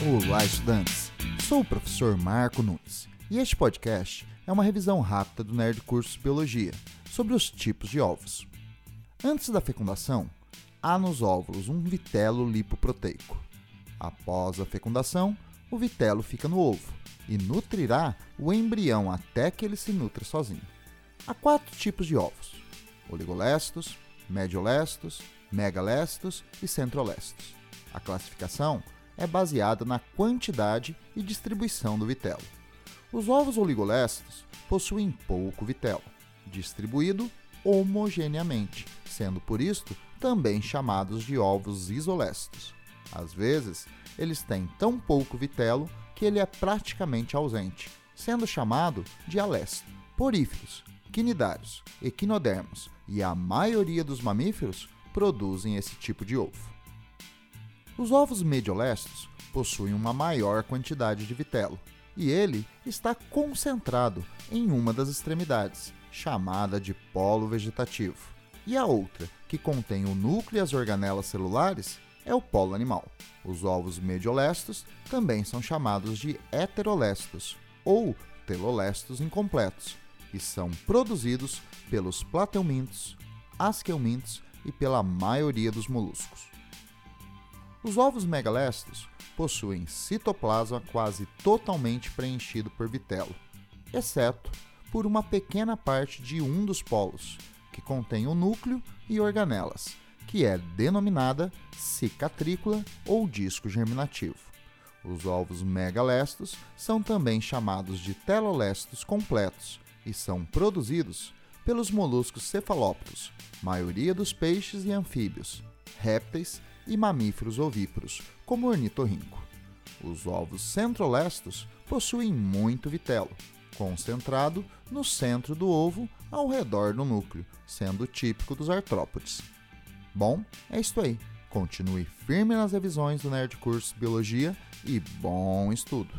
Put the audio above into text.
Olá, estudantes! Sou o professor Marco Nunes e este podcast é uma revisão rápida do Nerd Cursos Biologia sobre os tipos de ovos. Antes da fecundação, há nos óvulos um vitelo lipoproteico. Após a fecundação, o vitelo fica no ovo e nutrirá o embrião até que ele se nutra sozinho. Há quatro tipos de ovos: oligolestos, mediolestos, megalestos e centrolestos. A classificação é baseada na quantidade e distribuição do vitelo. Os ovos oligolestos possuem pouco vitelo, distribuído homogeneamente, sendo por isto também chamados de ovos isolestos. Às vezes, eles têm tão pouco vitelo que ele é praticamente ausente, sendo chamado de alesto. Poríferos, quinidários, equinodermos e a maioria dos mamíferos produzem esse tipo de ovo. Os ovos mediolestos possuem uma maior quantidade de vitelo, e ele está concentrado em uma das extremidades, chamada de polo vegetativo. E a outra, que contém o núcleo e as organelas celulares, é o polo animal. Os ovos mediolestos também são chamados de heterolestos ou telolestos incompletos e são produzidos pelos plateumintos, asqueumintos e pela maioria dos moluscos. Os ovos megalestos possuem citoplasma quase totalmente preenchido por vitelo, exceto por uma pequena parte de um dos polos, que contém o núcleo e organelas, que é denominada cicatrícula ou disco germinativo. Os ovos megalestos são também chamados de telolestos completos e são produzidos pelos moluscos cefalópodos, maioria dos peixes e anfíbios, répteis e mamíferos ovíparos, como o ornitorrinco. Os ovos centrolestos possuem muito vitelo, concentrado no centro do ovo ao redor do núcleo, sendo típico dos artrópodes. Bom, é isso aí. Continue firme nas revisões do Nerd Curso Biologia e bom estudo!